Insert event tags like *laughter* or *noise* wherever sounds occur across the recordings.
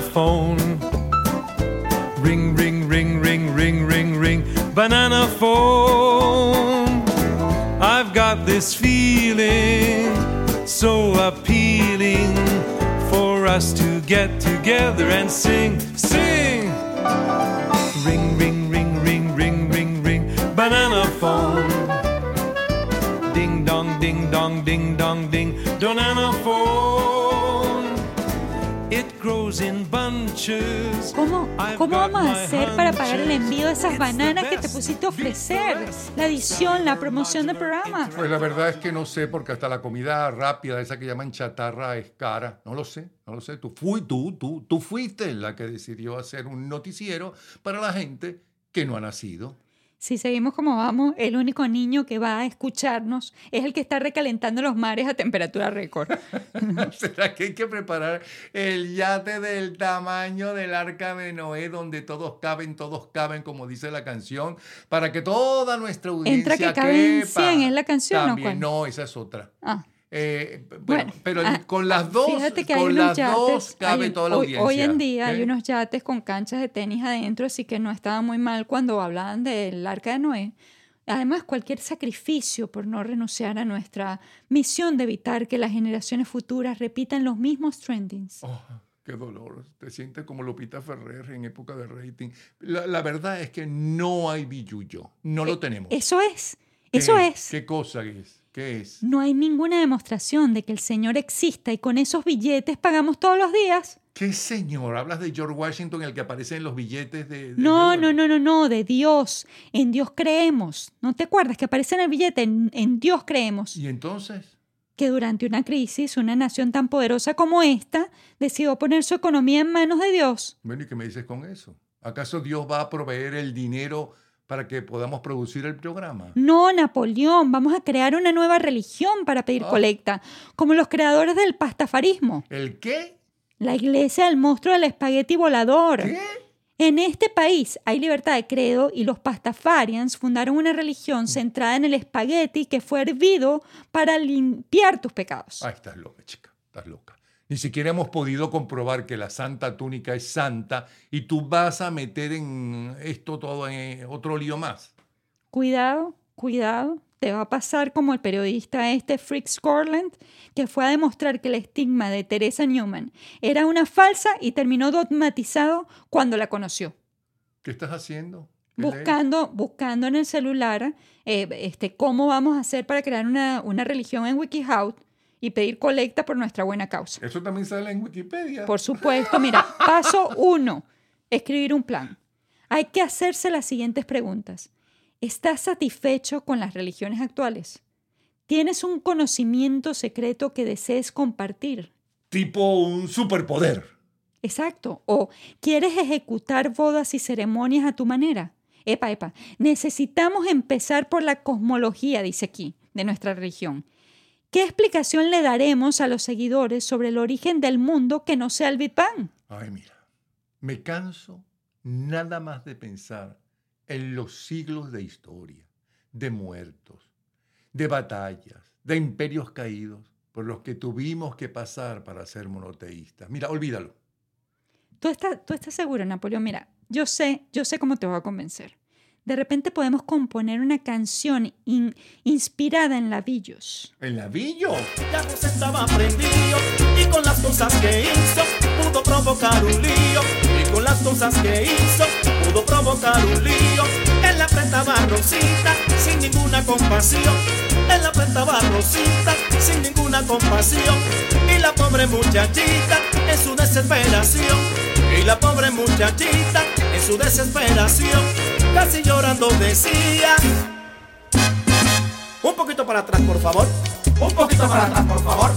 phone. Ring, ring, ring, ring, ring, ring, ring, banana phone. I've got this feeling so appealing for us to get together and sing. ¿Cómo, I've ¿Cómo got vamos a hacer para pagar el envío de esas It's the bananas que te pusiste a ofrecer? La edición, la promoción del programa. Pues la verdad es que no sé, porque hasta la comida rápida, esa que llaman chatarra, es cara. No lo sé, no lo sé. Tú, fui, tú, tú, tú fuiste la que decidió hacer un noticiero para la gente que no ha nacido. Si seguimos como vamos, el único niño que va a escucharnos es el que está recalentando los mares a temperatura récord. *laughs* ¿Será que hay que preparar el yate del tamaño del arca de Noé, donde todos caben, todos caben, como dice la canción, para que toda nuestra audiencia Entra que caben quepa? 100, ¿es la canción o También, cuál? no, esa es otra. Ah. Eh, bueno, Bueno, pero ah, con las dos, que hay con las yates, dos cabe hay- toda la hoy, audiencia. hoy en día hay ¿Qué? unos yates con canchas de tenis adentro, así que no estaba muy mal cuando hablaban del arca de Noé. Además, cualquier sacrificio por no renunciar a nuestra misión de evitar que las generaciones futuras repitan los mismos trendings. Oh, qué dolor. Te sientes como Lupita Ferrer en época de rating. La, la verdad es que no hay billuyo. No lo tenemos. Eso es, ¿Qué- eso es. ¿Qué cosa es? ¿Qué es? No hay ninguna demostración de que el Señor exista y con esos billetes pagamos todos los días. ¿Qué señor? ¿Hablas de George Washington, el que aparece en los billetes de... de No, no, no, no, no, de Dios. En Dios creemos. ¿No te acuerdas que aparece en el billete? En, en Dios creemos. ¿Y entonces? Que durante una crisis, una nación tan poderosa como esta decidió poner su economía en manos de Dios. Bueno, ¿y qué me dices con eso? ¿Acaso Dios va a proveer el dinero para que podamos producir el programa? No, Napoleón, vamos a crear una nueva religión para pedir Ah. colecta, como los creadores del pastafarismo, ¿El qué? la iglesia del monstruo del espagueti volador. ¿Qué? En este país hay libertad de credo y los pastafarians fundaron una religión centrada en el espagueti que fue hervido para limpiar tus pecados. Ay, estás loca, chica. Estás loca. Ni siquiera hemos podido comprobar que la santa túnica es santa y tú vas a meter en esto todo en otro lío más. Cuidado, cuidado, te va a pasar como el periodista este Frick Scorland, que fue a demostrar que el estigma de Teresa Newman era una falsa y terminó dogmatizado cuando la conoció. ¿Qué estás haciendo? Buscando, buscando en el celular eh, este, cómo vamos a hacer para crear una, una religión en WikiHow y pedir colecta por nuestra buena causa. Eso también sale en Wikipedia. Por supuesto, mira, paso uno, escribir un plan. Hay que hacerse las siguientes preguntas. ¿Estás satisfecho con las religiones actuales? ¿Tienes un conocimiento secreto que desees compartir? Tipo un superpoder. Exacto. ¿O quieres ejecutar bodas y ceremonias a tu manera? Epa, epa. Necesitamos empezar por la cosmología, dice aquí, de nuestra religión. ¿Qué explicación le daremos a los seguidores sobre el origen del mundo que no sea el Big Bang? Ay, mira, me canso nada más de pensar en los siglos de historia, de muertos, de batallas, de imperios caídos por los que tuvimos que pasar para ser monoteístas. Mira, olvídalo. ¿Tú estás, tú estás seguro, Napoleón? Mira, yo sé, yo sé cómo te voy a convencer. De repente podemos componer una canción in- inspirada en labillos. ¿El navillo? Ya José estaba prendido y con las cosas que hizo pudo provocar un lío. Y con las cosas que hizo pudo provocar un lío. Él la apretaba a Rosita sin ninguna compasión. Él la apretaba a Rosita sin ninguna compasión. Y la pobre muchachita en su desesperación. Y la pobre muchachita en su desesperación casi llorando decía. Un poquito para atrás, por favor. Un poquito para atrás, por favor.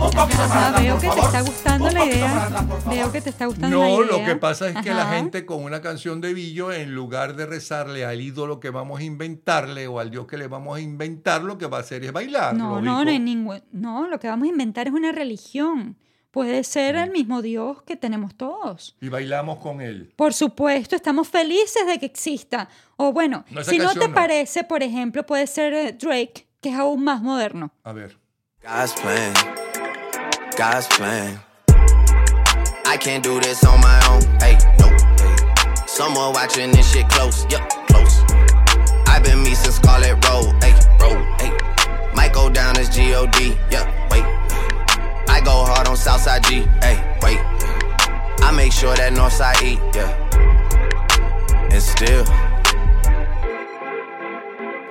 Un poquito para Ah, atrás, veo por que te favor. está gustando Un la poquito para idea. atrás, por favor. Veo que te está gustando la No, idea. lo que pasa es que la Ajá. gente con una canción de Billo, en lugar de rezarle al ídolo que vamos a inventarle o al Dios que le vamos a inventar, lo que va a hacer es bailar. No, no, no, hay ningún, no, lo que vamos a inventar es una religión. Puede ser Mm. el mismo Dios que tenemos todos. Y bailamos con él. Por supuesto, estamos felices de que exista. O bueno, No, si no te no. parece, por ejemplo, puede ser eh, Drake, que es aún más moderno. A ver. God's plan, God's plan. I can't do this on my own. Hey, no. Hey. Someone watching this shit close. Yup, close. I've been me since Scarlet Road. Hey, road. Hey. Might go down as G-O-D. Yup. I go hard on Southside G. Hey, wait. I make sure that Northside eat. Yeah. And still.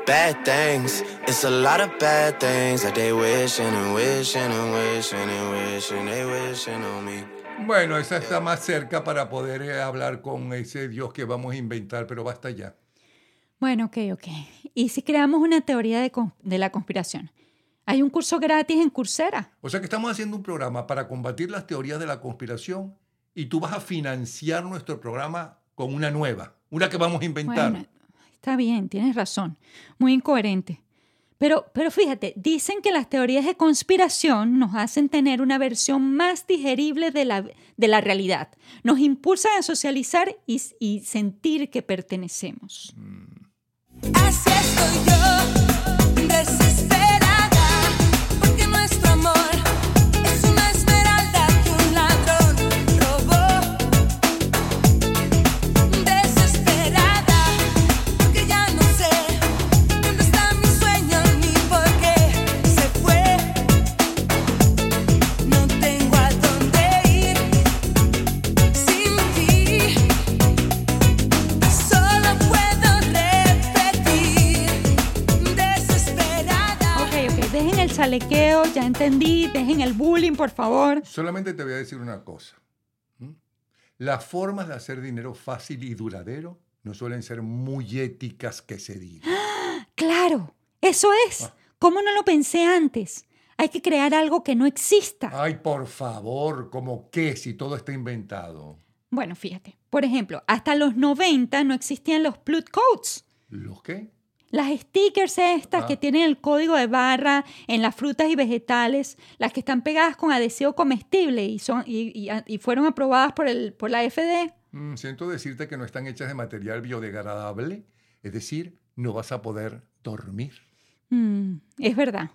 Bad things, it's a lot of bad things that they wishing and wishing and wishing and wishing they wishing on me. Bueno, esa está más cerca para poder eh, hablar con ese Dios que vamos a inventar, pero basta ya. Bueno, ok, ok. ¿Y si creamos una teoría de la conspiración? Hay un curso gratis en Coursera. O sea que estamos haciendo un programa para combatir las teorías de la conspiración y tú vas a financiar nuestro programa con una nueva, una que vamos a inventar. Bueno, está bien, tienes razón. Muy incoherente. Pero, pero fíjate, dicen que las teorías de conspiración nos hacen tener una versión más digerible de la, de la realidad. Nos impulsan a socializar y, y sentir que pertenecemos. Así estoy yo, por favor. Solamente te voy a decir una cosa. Las formas de hacer dinero fácil y duradero no suelen ser muy éticas que se diga. Claro, eso es. ¿Cómo no lo pensé antes? Hay que crear algo que no exista. Ay, por favor, ¿cómo qué si todo está inventado? Bueno, fíjate, por ejemplo, hasta los 90 no existían los Plut Codes. ¿Los qué? Las stickers estas Ah. que tienen el código de barra en las frutas y vegetales, las que están pegadas con adhesivo comestible y, son, y, y- y fueron aprobadas por, el, por la FD. Mm, siento decirte que no están hechas de material biodegradable, es decir, no vas a poder dormir. Mm, es verdad.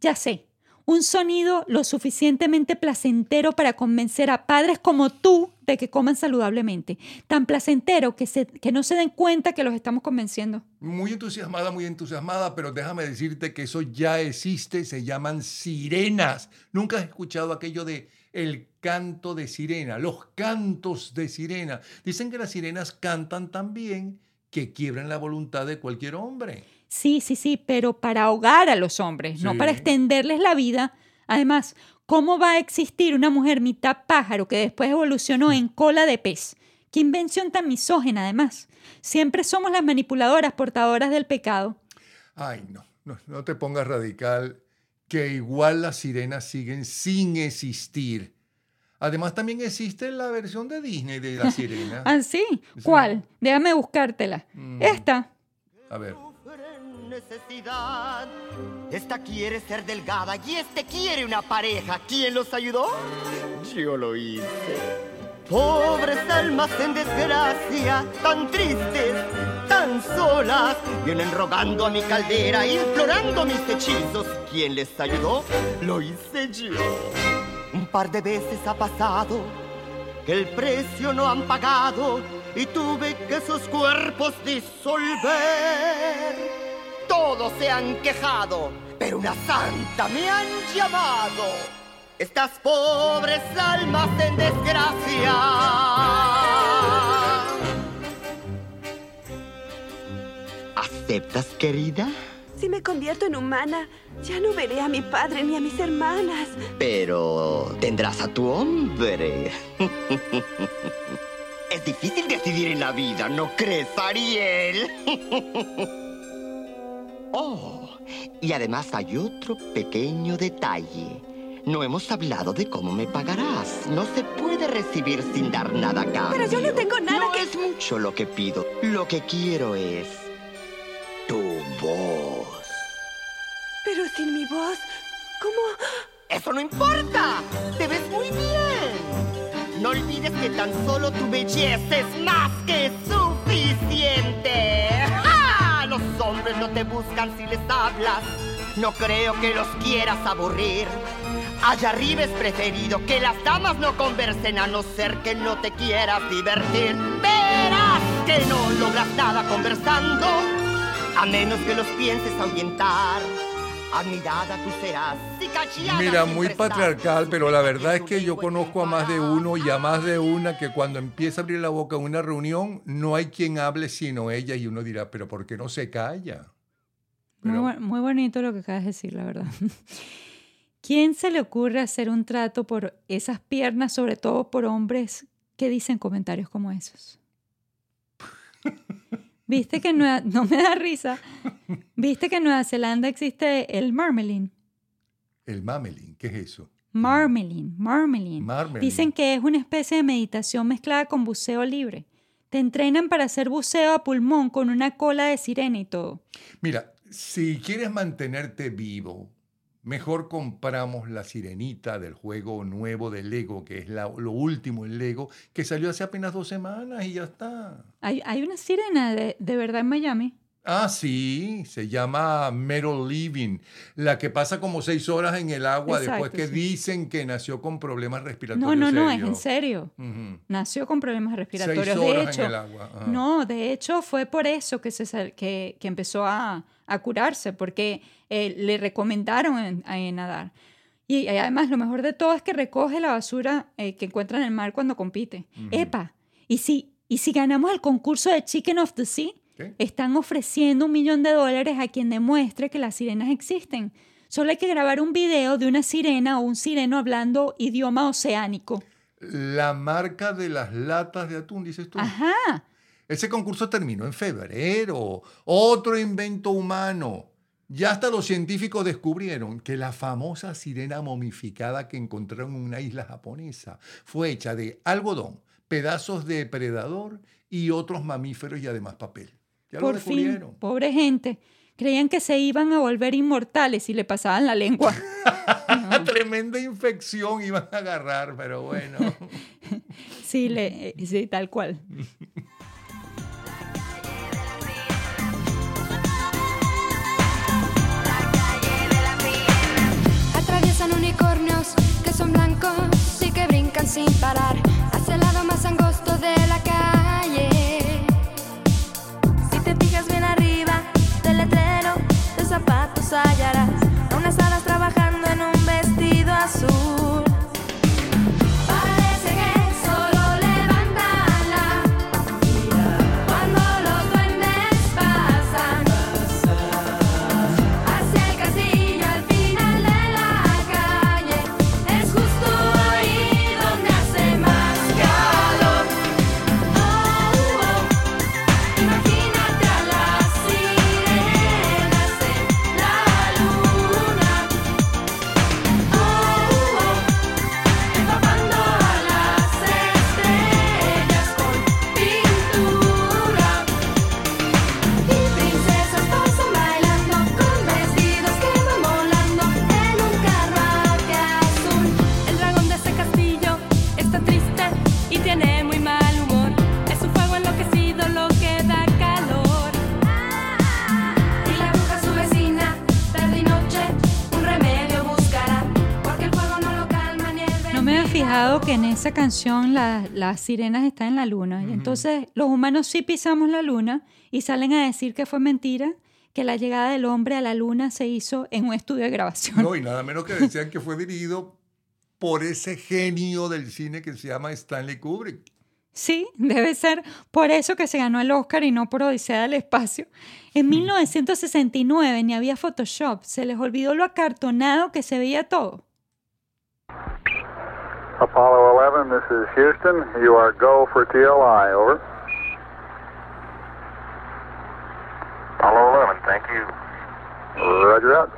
Ya sé. Un sonido lo suficientemente placentero para convencer a padres como tú de que coman saludablemente. Tan placentero que, se, que no se den cuenta que los estamos convenciendo. Muy entusiasmada, muy entusiasmada, pero déjame decirte que eso ya existe, se llaman sirenas. ¿Nunca has escuchado aquello de el canto de sirena, los cantos de sirena? Dicen que las sirenas cantan tan bien que quiebran la voluntad de cualquier hombre. Sí, sí, sí, pero para ahogar a los hombres, no para extenderles la vida. Además, ¿cómo va a existir una mujer mitad pájaro que después evolucionó en cola de pez? Qué invención tan misógena, además. Siempre somos las manipuladoras portadoras del pecado. Ay, no, no, no te pongas radical, que igual las sirenas siguen sin existir. Además, también existe la versión de Disney de la sirena. *laughs* ¿Ah, sí? ¿Cuál? Déjame buscártela. Mm. Esta. A ver. Necesidad. Esta quiere ser delgada y este quiere una pareja. ¿Quién los ayudó? Yo lo hice. Pobres almas en desgracia, tan tristes, tan solas, vienen rogando a mi caldera, implorando mis hechizos. ¿Quién les ayudó? Lo hice yo. Un par de veces ha pasado que el precio no han pagado y tuve que sus cuerpos disolver. Todos se han quejado, pero una santa me han llamado. Estas pobres almas en desgracia. ¿Aceptas, querida? Si me convierto en humana, ya no veré a mi padre ni a mis hermanas. Pero tendrás a tu hombre. es difícil decidir en la vida, ¿no crees, Ariel? *laughs* oh, y además hay otro pequeño detalle. No hemos hablado de cómo me pagarás. No se puede recibir sin dar nada a cambio. Pero yo no tengo nada No que- es mucho lo que pido. Lo que quiero es tu voz. Pero sin mi voz, ¿cómo? ¡Eso no importa! ¡Te ves muy bien! No olvides que tan solo tu belleza es más que suficiente. Te buscan si les hablas. No creo que los quieras aburrir. Allá arriba es preferido que las damas no conversen a no ser que no te quieras divertir. Verás que no logras nada conversando, a menos que los pienses ahuyentar. Admirada tú serás, Mira, muy patriarcal, pero la verdad es que yo conozco a más de uno y a más de una que cuando empieza a abrir la boca en una reunión no hay quien hable sino ella y uno dirá, pero ¿por qué no se calla? Muy, Pero- bu- muy bonito lo que acabas de decir, la verdad. *laughs* ¿Quién se le ocurre hacer un trato por esas piernas, sobre todo por hombres que dicen comentarios como esos? ¿Viste que en Nueva- no me da risa? ¿Viste que en Nueva Zelanda existe el marmeling? El mamelin, ¿qué es eso? Marmeling, marmeling. Marmeling. Dicen que es una especie de meditación mezclada con buceo libre. Te entrenan para hacer buceo a pulmón con una cola de sirena y todo. Mira, si quieres mantenerte vivo, mejor compramos la sirenita del juego nuevo de Lego, que es lo último en Lego, que salió hace apenas dos semanas y ya está. Hay, hay una sirena de, de verdad en Miami. Ah, sí, se llama Metal Living, la que pasa como seis horas en el agua después que sí. dicen que nació con problemas No, respiratorios. no, no, es serios. en serio. Nació con problemas respiratorios. Seis De hecho, en el agua. ajá. no, de hecho fue por eso que, se, que, que empezó a, a curarse, porque eh, le recomendaron en nadar. Y, además lo mejor de todo es que recoge la basura eh, que encuentra en el mar cuando compite. Epa, ¿y si, ¿y si ganamos el concurso de Chicken of the Sea? ¿Qué? Están ofreciendo un millón de dólares a quien demuestre que las sirenas existen. Solo hay que grabar un video de una sirena o un sireno hablando idioma oceánico. La marca de las latas de atún, dices tú. Ajá. Ese concurso terminó en febrero. Otro invento humano. Ya hasta los científicos descubrieron que la famosa sirena momificada que encontraron en una isla japonesa fue hecha de algodón, pedazos de predador y otros mamíferos y además papel. Ya lo Por fin, descubrieron. pobre gente. Creían que se iban a volver inmortales si le pasaban la lengua. *laughs* Tremenda infección iban a agarrar, pero bueno. *laughs* Sí, le, eh, sí, tal cual. Atraviesan unicornios que son blancos y que brincan sin parar hacia el lado más angosto de la calle. Canción la- las sirenas están en la luna. Y entonces los humanos sí pisamos la luna y salen a decir que fue mentira, que la llegada del hombre a la luna se hizo en un estudio de grabación. No, y nada menos que decían que fue dirigido por ese genio del cine que se llama Stanley Kubrick. Sí, debe ser por eso que se ganó el Oscar y no por Odisea del Espacio. En 1969 ni había Photoshop, se les olvidó lo acartonado que se veía todo. Apollo 11, this is Houston. You are go for TLI, over. Apollo 11, thank you. Roger out.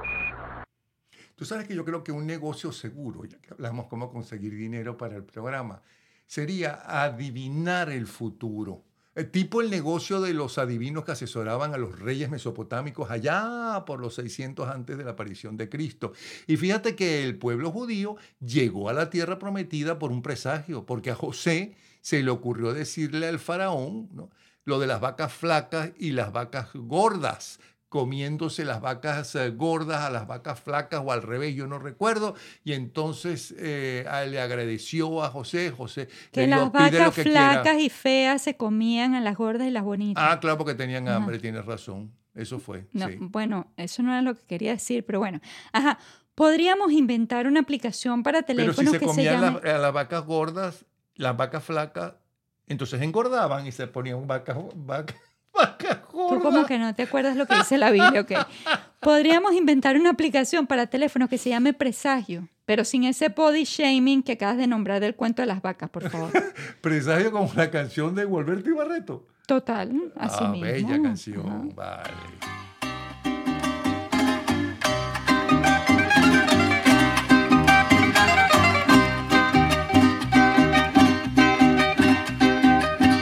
Tú sabes que yo creo que un negocio seguro, ya que hablamos cómo conseguir dinero para el programa, sería adivinar el futuro. Eh, tipo el negocio de los adivinos que asesoraban a los reyes mesopotámicos allá por los 600 antes de la aparición de Cristo. Y fíjate que el pueblo judío llegó a la tierra prometida por un presagio, porque a José se le ocurrió decirle al faraón lo de las vacas flacas y las vacas gordas comiéndose las vacas eh, gordas a las vacas flacas o al revés, yo no recuerdo. Y entonces eh, le agradeció a José, José Que le dijo, las "Pide lo vacas que quiera". flacas y feas se comían a las gordas y las bonitas. Ah, claro, porque tenían Ajá. hambre, tienes razón. Eso fue. No, sí. bueno, eso no era lo que quería decir, pero bueno. Ajá, podríamos inventar una aplicación para Pero si teléfonos se que se comían llame... las, a las vacas gordas, las vacas flacas, entonces engordaban y se ponían vacas, vacas, *laughs* vacas Tú como que no te acuerdas lo que dice la Biblia, ok. Podríamos inventar una aplicación para teléfonos que se llame Presagio, pero sin ese body shaming que acabas de nombrar del cuento de las vacas, por favor. *laughs* Presagio como la canción de Volverte y Barreto. Total, así ah, mismo. bella canción, vale.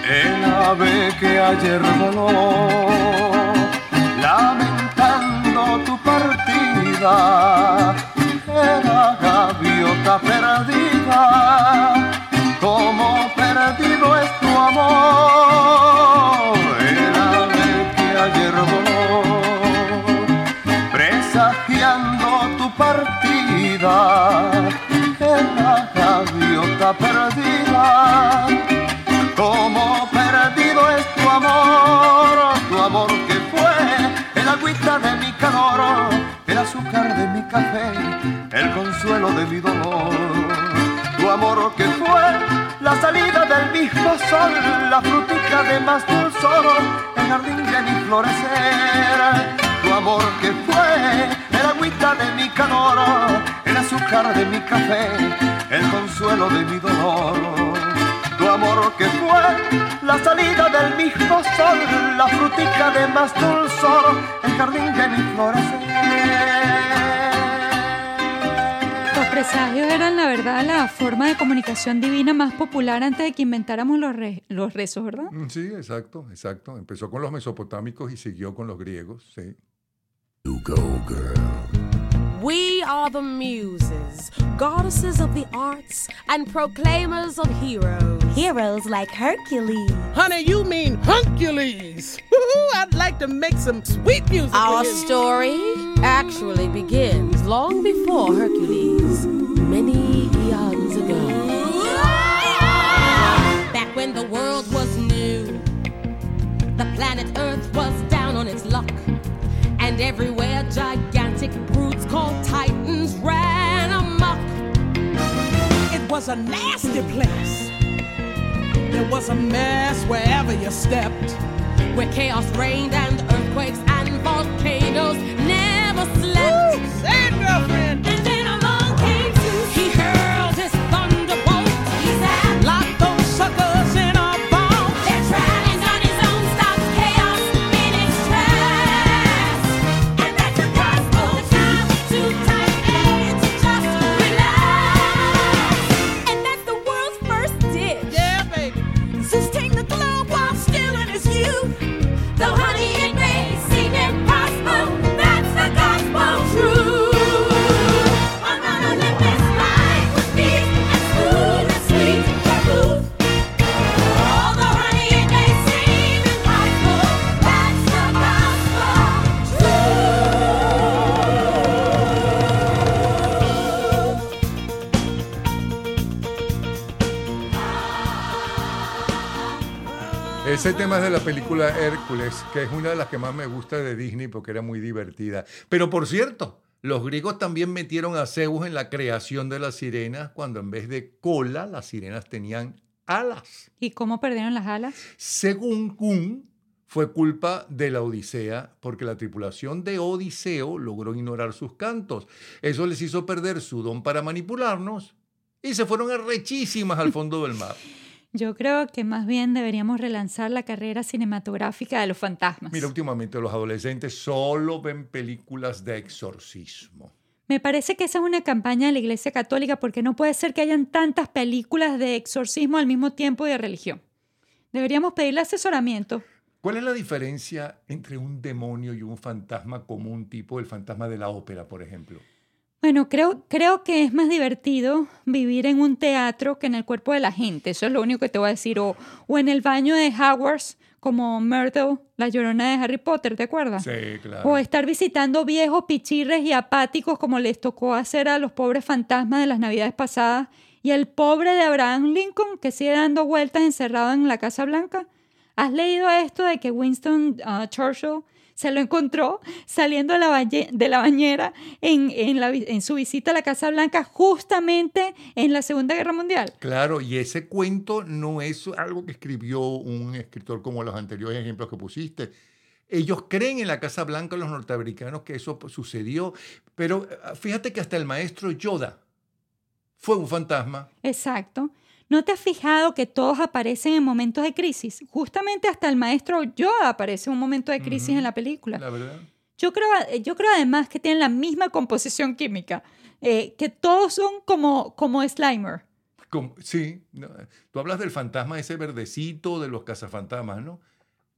El ave que ayer voló, era gaviota perdida, como perdido es tu amor. El ave que ayer voló, presagiando tu partida, era gaviota perdida. Como perdido es tu amor, tu amor que fue el agüita de mi calor, el azúcar de mi café, el consuelo de mi dolor. Tu amor que fue la salida del mismo sol, la frutica de más dulzor, el jardín de mi florecer. Tu amor que fue el agüita de mi calor, el azúcar de mi café, el consuelo de mi dolor tu amor que fue la salida del mismo sol, la frutica de más dulzor, el jardín de mi florecer. Los presagios eran, la verdad, la forma de comunicación divina más popular antes de que inventáramos los, re- los rezos, ¿verdad? Mm, Sí, exacto, exacto. Empezó con los mesopotámicos y siguió con los griegos, sí. We are the muses, goddesses of the arts, and proclaimers of heroes. Heroes like Hercules. Honey, you mean Hercules. Woo-hoo, I'd like to make some sweet music. Our with him. story actually begins long before Hercules, many eons ago. Back when the world was new, the planet Earth was down on its luck, and everywhere gigantic was a nasty place. There was a mess wherever you stepped. where chaos reigned and earthquakes and volcanoes never slept. Say Ese tema es de la película Hércules, que es una de las que más me gusta de Disney porque era muy divertida. Pero por cierto, los griegos también metieron a Zeus en la creación de las sirenas cuando en vez de cola las sirenas tenían alas. ¿Y cómo perdieron las alas? Según Kuhn, fue culpa de la Odisea porque la tripulación de Odiseo logró ignorar sus cantos. Eso les hizo perder su don para manipularnos y se fueron arrechísimas al fondo del mar. *laughs* Yo creo que más bien deberíamos relanzar la carrera cinematográfica de los fantasmas. Mira, últimamente los adolescentes solo ven películas de exorcismo. Me parece que esa es una campaña de la Iglesia Católica porque no puede ser que hayan tantas películas de exorcismo al mismo tiempo y de religión. Deberíamos pedirle asesoramiento. ¿Cuál es la diferencia entre un demonio y un fantasma común tipo el fantasma de la ópera, por ejemplo? Bueno, creo, creo que es más divertido vivir en un teatro que en el cuerpo de la gente. Eso es lo único que te voy a decir. O, o en el baño de Hogwarts, como Myrtle, la llorona de Harry Potter, ¿te acuerdas? Sí, claro. O estar visitando viejos pichirres y apáticos como les tocó hacer a los pobres fantasmas de las navidades pasadas y el pobre de Abraham Lincoln que sigue dando vueltas encerrado en la Casa Blanca. ¿Has leído esto de que Winston uh, Churchill se lo encontró saliendo de la, bañe- de la bañera en, en la vi- en su visita a la Casa Blanca justamente en la Segunda Guerra Mundial? Claro, y ese cuento no es algo que escribió un escritor como los anteriores ejemplos que pusiste. Ellos creen en la Casa Blanca, los norteamericanos, que eso sucedió. Pero eh, fíjate que hasta el maestro Yoda fue un fantasma. Exacto. ¿No te has fijado que todos aparecen en momentos de crisis? Justamente hasta el maestro Yoda aparece en un momento de crisis en la película. La verdad. Yo creo, yo creo además que tienen la misma composición química, eh, que todos son como, como Slimer. Como- sí, no, tú hablas del fantasma ese verdecito de los cazafantasmas, ¿no?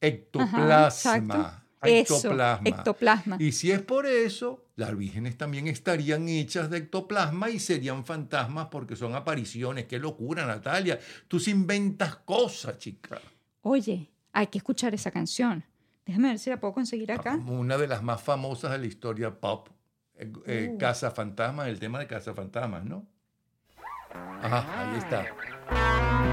Ectoplasma. Eso, ectoplasma. ectoplasma. Y si es por eso, las vírgenes también estarían hechas de ectoplasma y serían fantasmas porque son apariciones. ¡Qué locura, Natalia! Tú se inventas cosas, chica. Oye, hay que escuchar esa canción. Déjame ver si la puedo conseguir acá. Una de las más famosas de la historia pop. Eh, eh, Uh. Cazafantasmas, el tema de cazafantasmas, ¿no? Ajá, ahí está.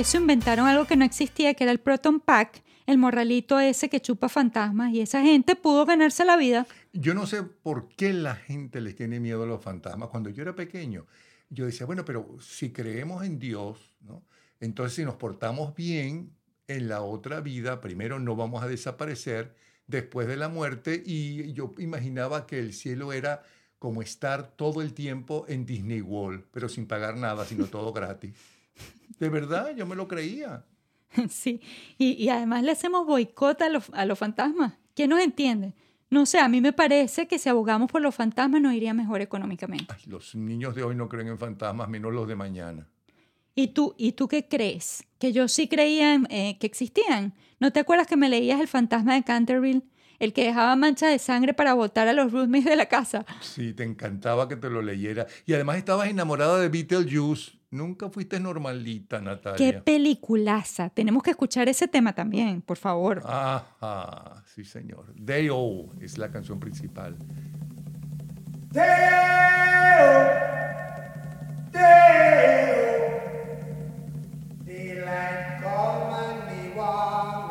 Eso inventaron algo que no existía, que era el Proton Pack, el morralito ese que chupa fantasmas, y esa gente pudo ganarse la vida. Yo no sé por qué la gente les tiene miedo a los fantasmas. Cuando yo era pequeño, yo decía, bueno, pero si creemos en Dios, ¿no? entonces si nos portamos bien en la otra vida, primero no vamos a desaparecer después de la muerte y yo imaginaba que el cielo era como estar todo el tiempo en Disney World, pero sin pagar nada, sino todo *laughs* gratis. De verdad, yo me lo creía. *laughs* Sí, y, y además le hacemos boicot a los, a los fantasmas. ¿Quién nos entiende? No sé, a mí me parece que si abogamos por los fantasmas nos iría mejor económicamente. Los niños de hoy no creen en fantasmas, menos los de mañana. ¿Y tú, ¿Y tú qué crees? Que yo sí creía en, eh, que existían. ¿No te acuerdas que me leías el fantasma de Canterville? El que dejaba manchas de sangre para botar a los roommates de la casa. Sí, te encantaba que te lo leyera. Y además estabas enamorada de Beetlejuice. Nunca fuiste normalita, ¡Qué Natalia. peliculaza! Tenemos que escuchar ese tema también, por favor. Ajá, sí, señor. Day O es la canción principal. Daylight come and me want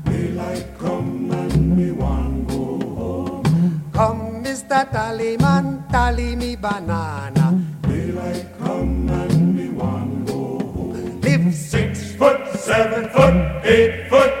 Mr. Tallyman, tally me banana. Daylight come and me want go home. Live six foot, seven foot, eight foot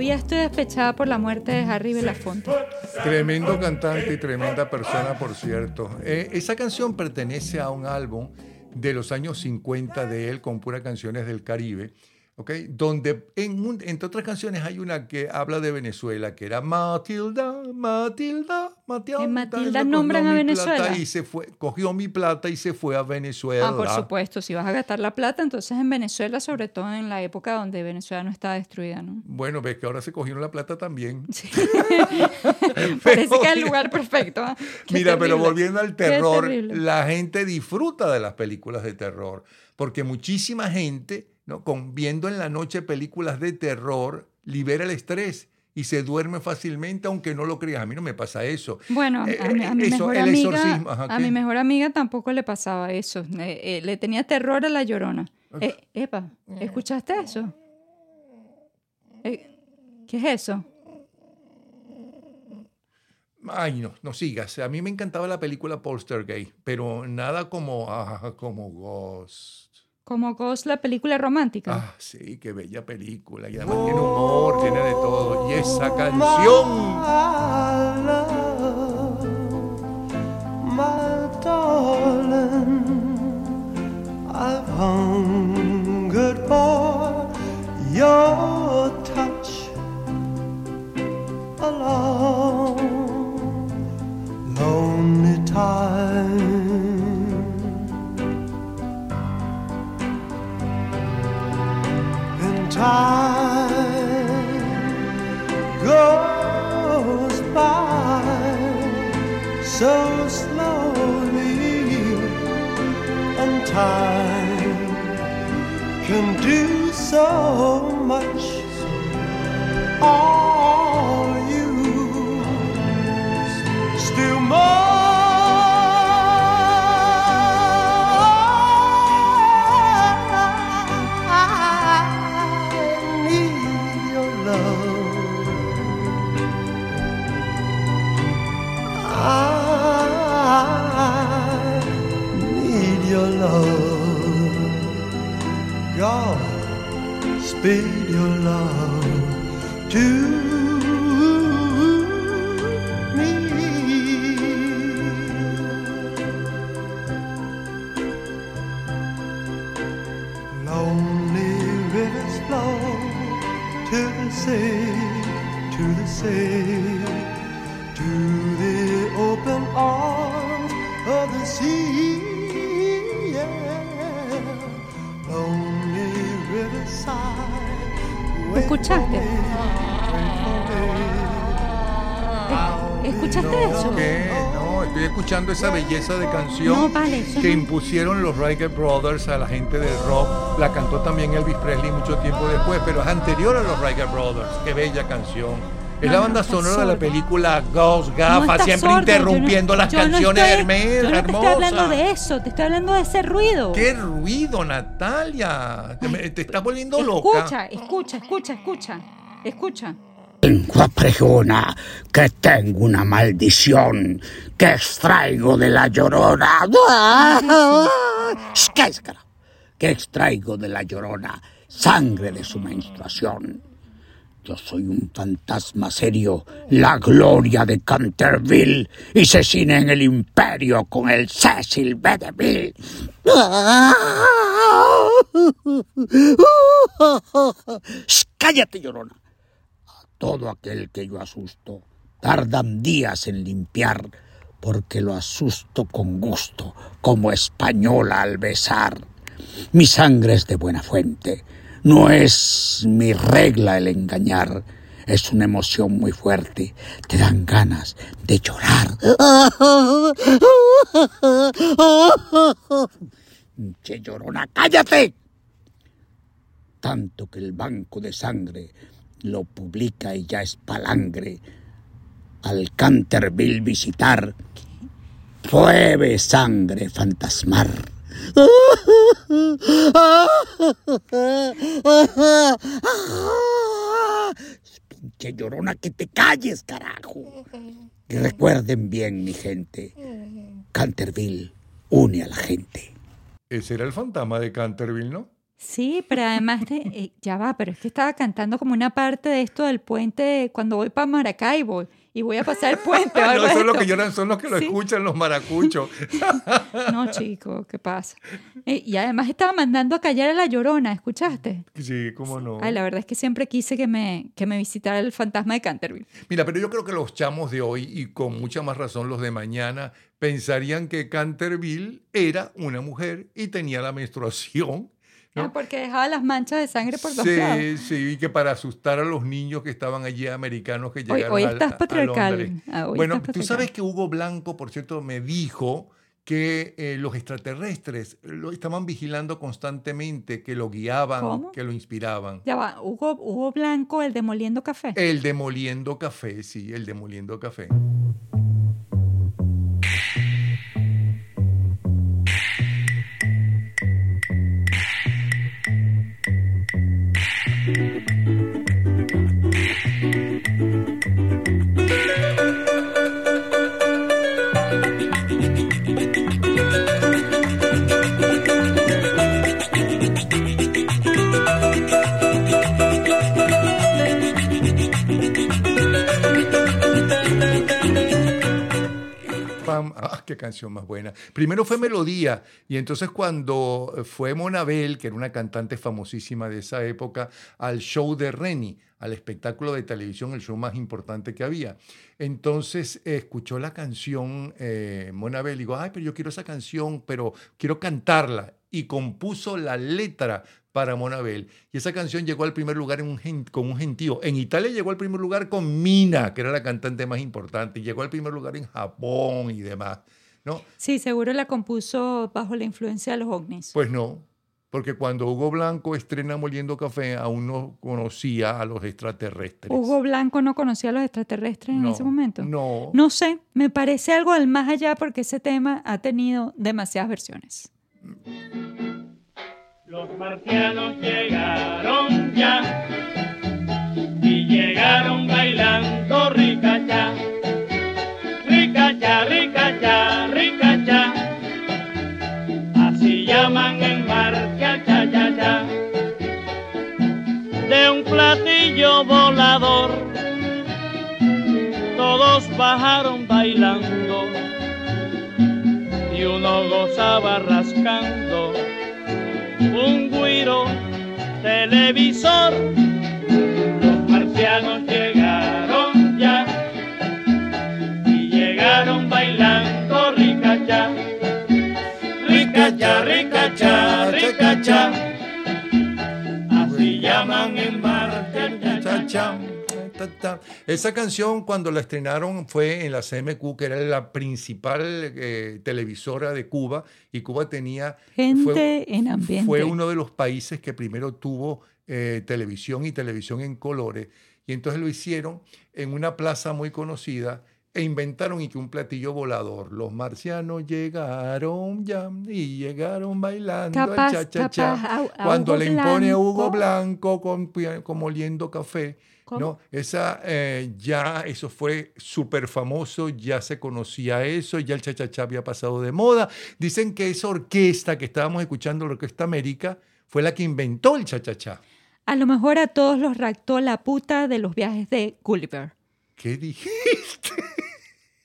Todavía estoy despechada por la muerte de Harry Belafonte. Tremendo cantante y tremenda persona, por cierto. Eh, esa canción pertenece a un álbum de los años 50 de él con puras canciones del Caribe. ¿Ok? Donde, en entre otras canciones, hay una que habla de Venezuela, que era Matilda, Matilda, Matilda. En Matilda nombran a Venezuela. Y se fue, cogió mi plata y se fue a Venezuela. Ah, por supuesto, si vas a gastar la plata, entonces en Venezuela, sobre todo en la época donde Venezuela no estaba destruida, ¿no? Bueno, ves que ahora se cogieron la plata también. *laughs* *laughs* Parece que es el lugar perfecto. ¿ah? *laughs* Mira, pero volviendo al terror, la gente disfruta de las películas de terror, porque muchísima gente, ¿no? Con, viendo en la noche películas de terror, libera el estrés y se duerme fácilmente, aunque no lo creas. A mí no me pasa eso. Bueno, a, Eh, a mi, a mi eso, mejor amiga, ajá, a mi mejor amiga tampoco le pasaba eso. Eh, eh, le tenía terror a la llorona. Eh, epa, ¿escuchaste eso? Eh, ¿Qué es eso? Ay, no, no sigas. A mí me encantaba la película Poltergeist, pero nada como, ah, como Ghost. Como Ghost, la película romántica. Ah, sí, qué bella película. Y además tiene humor, tiene de todo. Y esa canción. my darling. I've time goes by so slowly, and time can do so much. All escuchando esa belleza de canción No, vale, que no. impusieron los Riker Brothers a la gente del rock. La cantó también Elvis Presley mucho tiempo después, pero es anterior a los Riker Brothers. Qué bella canción. Es No, la banda sonora de la película Ghost Gafa, siempre sordo, interrumpiendo las canciones no te estoy hablando hermosas. de eso, te estoy hablando de ese ruido. ¡Qué ruido, Natalia! Te, me- te estás volviendo loca. Escucha, escucha, escucha, escucha. Escucha. Tengo prejuna que tengo una maldición que extraigo de la llorona. *laughs* Que extraigo de la llorona sangre de su menstruación. Yo soy un fantasma serio, la gloria de Canterville, y se cine en el imperio con el Cecil B. DeMille. Shh, *laughs* ¡Cállate, llorona! Todo aquel que yo asusto, tardan días en limpiar, porque lo asusto con gusto, como española al besar. Mi sangre es de buena fuente, no es mi regla el engañar. Es una emoción muy fuerte, te dan ganas de llorar. Che llorona, cállate. Tanto que el banco de sangre lo publica y ya es palangre. Al Canterville visitar, pruebe sangre fantasmar. Pinche llorona, que te calles, carajo. Y recuerden bien, mi gente, Canterville une a la gente. Ese era el fantasma de Canterville, ¿no? Sí, pero además de, eh, ya va, pero es que estaba cantando como una parte de esto del puente cuando voy para Maracaibo y voy a pasar el puente. *laughs* no, eso es lo que lloran, son los que lo Sí. escuchan los maracuchos. *laughs* No, chico, ¿qué pasa? Eh, y además estaba mandando a callar a la llorona, ¿escuchaste? Sí, cómo no. Ay, la verdad es que siempre quise que me, que me visitara el fantasma de Canterville. Mira, pero yo creo que los chamos de hoy, y con mucha más razón los de mañana, pensarían que Canterville era una mujer y tenía la menstruación. ¿No? Ah, porque dejaba las manchas de sangre por dos lados. Sí, sí, y que para asustar a los niños que estaban allí americanos que Hoy- llegaron hoy al- estás a- a patriarcal. Londres. Ah, hoy bueno, estás tú patriarcal. sabes que Hugo Blanco, por cierto, me dijo que eh, los extraterrestres lo estaban vigilando constantemente, que lo guiaban, ¿Cómo? que lo inspiraban. Ya va, Hugo, Hugo Blanco, el demoliendo café. El demoliendo café, sí, el demoliendo café. Qué canción más buena. Primero fue Melodía, y entonces cuando fue Monabel, que era una cantante famosísima de esa época, al show de Reni, al espectáculo de televisión, el show más importante que había. Entonces eh, escuchó la canción eh, Monabel y digo, ay, pero yo quiero esa canción, pero quiero cantarla. Y compuso la letra para Monabel. Y esa canción llegó al primer lugar en con un gentío. En Italia llegó al primer lugar con Mina, que era la cantante más importante. Y llegó al primer lugar en Japón y demás. ¿No? Sí, seguro la compuso bajo la influencia de los ovnis. Pues no, porque cuando Hugo Blanco estrena Moliendo Café, aún no conocía a los extraterrestres. Hugo Blanco no conocía a los extraterrestres en No, ese momento. no. No sé, me parece algo del más allá porque ese tema ha tenido demasiadas versiones. Los marcianos llegaron ya y llegaron bailando ricacha, ricacha, ricacha, ricacha. Bajaron bailando y uno gozaba rascando un guiro televisor. Ta, ta. Esa canción cuando la estrenaron fue en la CMQ, que era la principal eh, televisora de Cuba, y Cuba tenía... Gente fue, en ambiente. fue uno de los países que primero tuvo eh, televisión y televisión en colores, y entonces lo hicieron en una plaza muy conocida e inventaron y que un platillo volador. Los marcianos llegaron ya y llegaron bailando Capaz, el cha-cha-cha. capaz, a- a Cuando Hugo le impone a Blanco. Hugo Blanco con, con moliendo café. ¿Cómo? ¿no? Esa, eh, ya eso fue súper famoso, ya se conocía eso, ya el cha-cha-cha había pasado de moda. Dicen que esa orquesta que estábamos escuchando, la Orquesta América, fue la que inventó el cha-cha-cha. A lo mejor a todos los raptó la puta de los viajes de Gulliver. ¿Qué dijiste?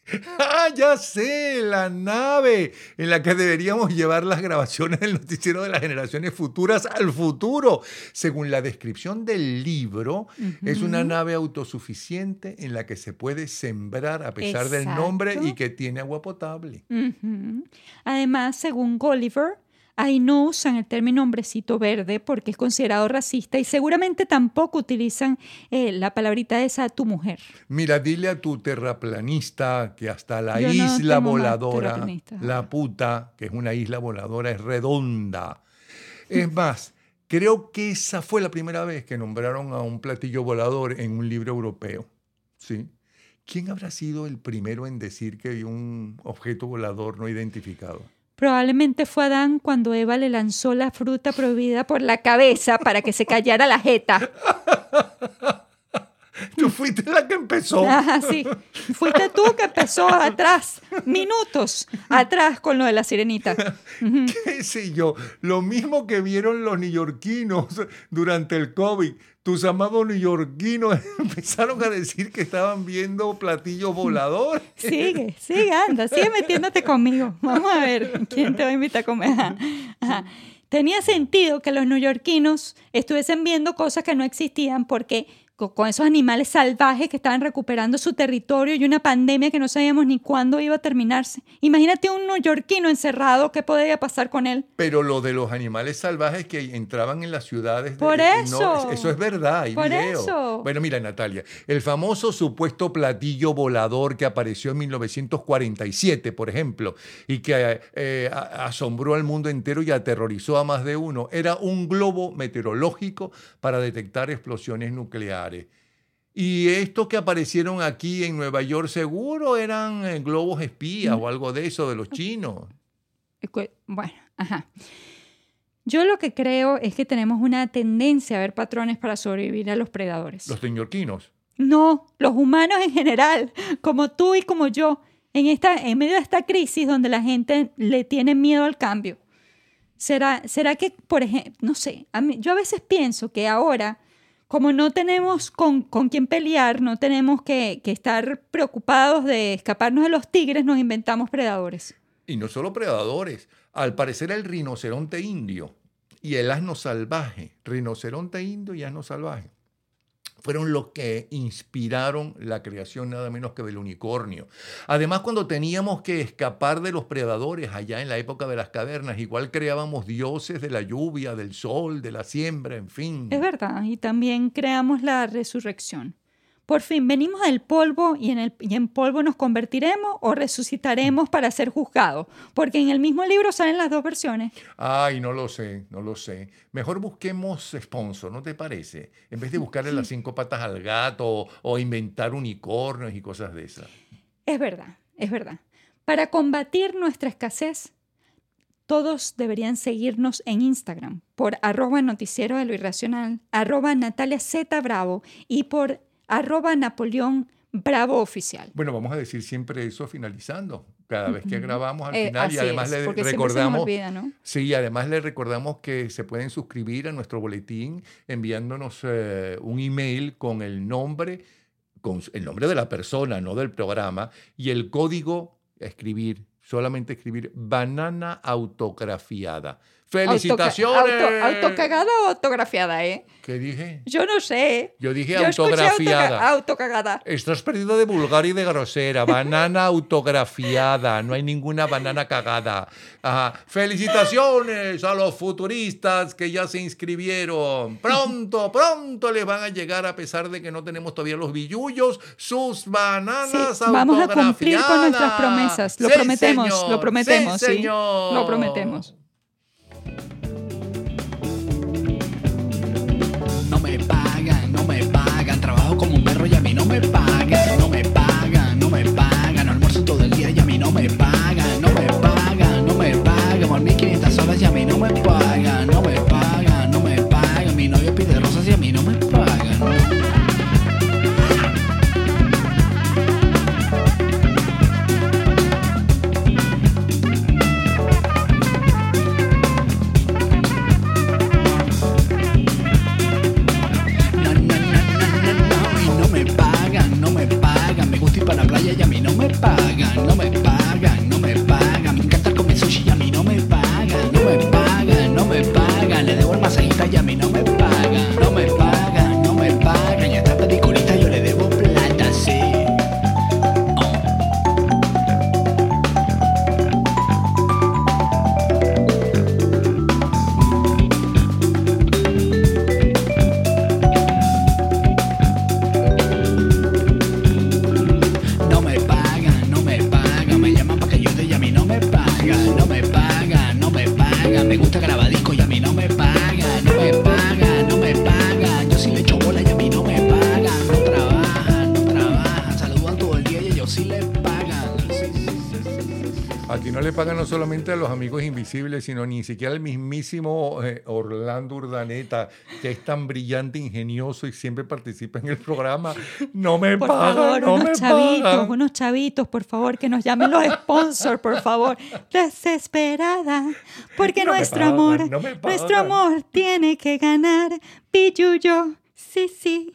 *laughs* Ah, ya sé, la nave en la que deberíamos llevar las grabaciones del noticiero de las generaciones futuras al futuro. Según la descripción del libro, es una nave autosuficiente en la que se puede sembrar a pesar del nombre y que tiene agua potable. Además, según Gulliver, ahí no usan el término hombrecito verde porque es considerado racista y seguramente tampoco utilizan eh, la palabrita esa tu mujer. Mira, dile a tu terraplanista que hasta la Yo isla voladora, la puta, que es una isla voladora, es redonda. Es más, creo que esa fue la primera vez que nombraron a un platillo volador en un libro europeo. ¿Sí? ¿Quién habrá sido el primero en decir que hay un objeto volador no identificado? Probablemente fue Adán cuando Eva le lanzó la fruta prohibida por la cabeza para que se callara la jeta. *laughs* *laughs* Tú fuiste la que empezó. Ajá, *laughs* sí. Fuiste tú que empezó *laughs* atrás, minutos atrás con lo de la sirenita. Qué sé yo, lo mismo que vieron los neoyorquinos durante el COVID. Tus amados neoyorquinos empezaron a decir que estaban viendo platillos voladores. Sigue, sigue, anda, sigue metiéndote conmigo. Vamos a ver quién te va a invitar a comer. Ajá, ajá. Tenía sentido que los neoyorquinos estuviesen viendo cosas que no existían porque con esos animales salvajes que estaban recuperando su territorio y una pandemia que no sabíamos ni cuándo iba a terminarse. Imagínate un neoyorquino encerrado, ¿qué podría pasar con él? Pero lo de los animales salvajes que entraban en las ciudades. de- Por no, eso. eso es verdad, hay Por video. eso. Bueno, mira, Natalia, el famoso supuesto platillo volador que apareció en 1947, por ejemplo, y que eh, asombró al mundo entero y aterrorizó a más de uno, era un globo meteorológico para detectar explosiones nucleares. Y estos que aparecieron aquí en Nueva York seguro eran eh, globos espías o algo de eso de los chinos. Bueno, ajá. Yo lo que creo es que tenemos una tendencia a ver patrones para sobrevivir a los predadores. Los neoyorquinos. No, los humanos en general, como tú y como yo, en, esta, en medio de esta crisis donde la gente le tiene miedo al cambio. ¿Será, será que, por ejemplo, no sé, a mí- yo a veces pienso que ahora, como no tenemos con, con quién pelear, no tenemos que, que estar preocupados de escaparnos de los tigres, nos inventamos predadores. Y no solo predadores. Al parecer el rinoceronte indio y el asno salvaje, rinoceronte indio y asno salvaje, fueron los que inspiraron la creación nada menos que del unicornio. Además, cuando teníamos que escapar de los predadores allá en la época de las cavernas, igual creábamos dioses de la lluvia, del sol, de la siembra, en fin. Es verdad, y también creamos la resurrección. Por fin, venimos del polvo y en, el, y en polvo nos convertiremos o resucitaremos para ser juzgados, porque en el mismo libro salen las dos versiones. Ay, no lo sé, no lo sé. Mejor busquemos sponsor, ¿no te parece? En vez de buscarle las cinco patas al gato o, o inventar unicornios y cosas de esas. Es verdad, es verdad. Para combatir nuestra escasez, todos deberían seguirnos en Instagram por arroba noticiero de lo irracional, arroba Natalia Z Bravo y por arroba Napoleón Bravo Oficial. Bueno, vamos a decir siempre eso finalizando. Cada vez que grabamos al Eh, final y además es, le recordamos olvida, ¿no? Sí, además le recordamos que se pueden suscribir a nuestro boletín enviándonos eh, un email con el nombre con el nombre de la persona, no del programa y el código a escribir, solamente escribir banana autografiada. Felicitaciones. Auto, autocagada o autografiada, ¿eh? ¿Qué dije? Yo no sé. Yo dije Yo autografiada. autoca- autocagada. Estás perdido de vulgar y de grosera. Banana autografiada. No hay ninguna banana cagada. Ajá. Felicitaciones a los futuristas que ya se inscribieron. Pronto, pronto les van a llegar, a pesar de que no tenemos todavía los billullos, sus bananas Sí, vamos a cumplir con nuestras promesas. Lo Sí, prometemos, señor. lo prometemos, Sí, sí. señor. Lo prometemos. Me pagan, no me pagan. Trabajo como un perro y a mí no me pagan. No me pagan, no me pagan. Almuerzo todo el día y a mí no me pagan. No me pagan, no me pagan. Por 1500 horas y a mí no me pagan. No me pagan, sino ni siquiera al mismísimo eh, Orlando Urdaneta, que es tan brillante, ingenioso y siempre participa en el programa. No me Por pagan, favor, no me unos chavitos, pagan. unos chavitos, por favor, que nos llamen los sponsors, por favor. Desesperada, porque No me nuestro pagan, amor, no me nuestro amor tiene que ganar. Pilluyo, sí, sí.